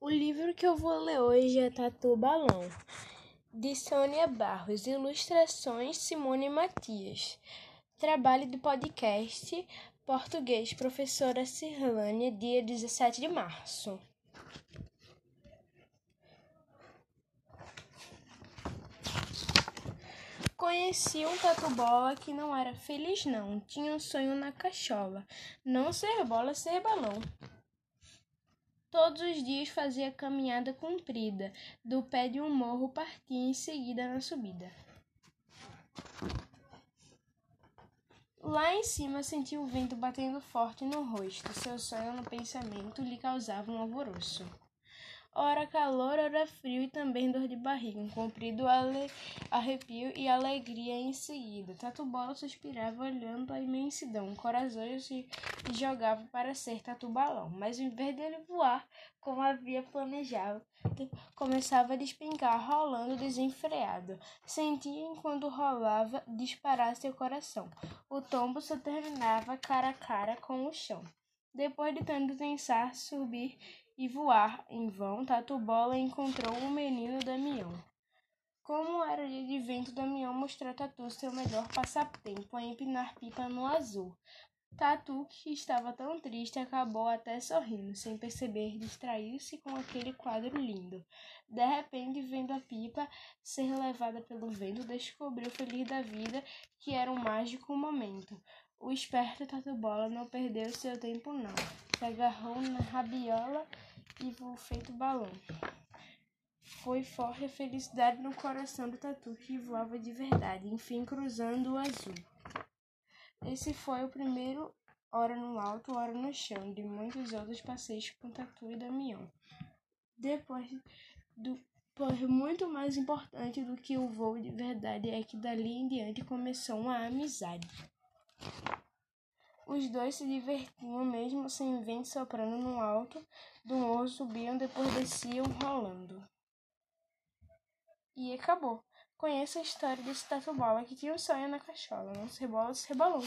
O livro que eu vou ler hoje é Tatu Balão, de Sônia Barros, ilustrações Simone Matias. Trabalho do podcast Português, professora Cirlânia, dia 17 de março. Conheci um tatu bola que não era feliz não, tinha um sonho na cachola, não ser bola, ser balão. Todos os dias fazia caminhada comprida, do pé de um morro partia em seguida na subida. Lá em cima sentia o vento batendo forte no rosto, seu sonho no pensamento lhe causava um alvoroço ora calor, ora frio e também dor de barriga, um comprido arrepio e alegria em seguida. Tatu Bola suspirava olhando a imensidão, corajoso se jogava para ser Tatu Balão, mas em vez dele voar como havia planejado, começava a despencar, rolando desenfreado. Sentia enquanto rolava disparar seu coração. O tombo só terminava cara a cara com o chão. Depois de tanto pensar, subir e voar em vão, Tatu Bola encontrou o menino Damião. Como era dia de vento, Damião mostrou a Tatu seu melhor passatempo a empinar pipa no azul. Tatu, que estava tão triste, acabou até sorrindo, sem perceber, distraiu-se com aquele quadro lindo. De repente, vendo a pipa ser levada pelo vento, descobriu feliz da vida que era um mágico momento. O esperto Tatu Bola não perdeu seu tempo não. Se agarrou na rabiola e voou feito balão. Foi forte a felicidade no coração do tatu que voava de verdade, enfim cruzando o azul. Esse foi o primeiro hora no alto, hora no chão, de muitos outros passeios com Tatu e Damião. Depois do Pois muito mais importante do que o voo de verdade é que dali em diante começou uma amizade. Os dois se divertiam mesmo sem vento soprando no alto do morro, subiam, depois desciam rolando. E acabou. Conheça a história desse tatu bola que tinha um sonho na cachola, não ser bola, ser balão.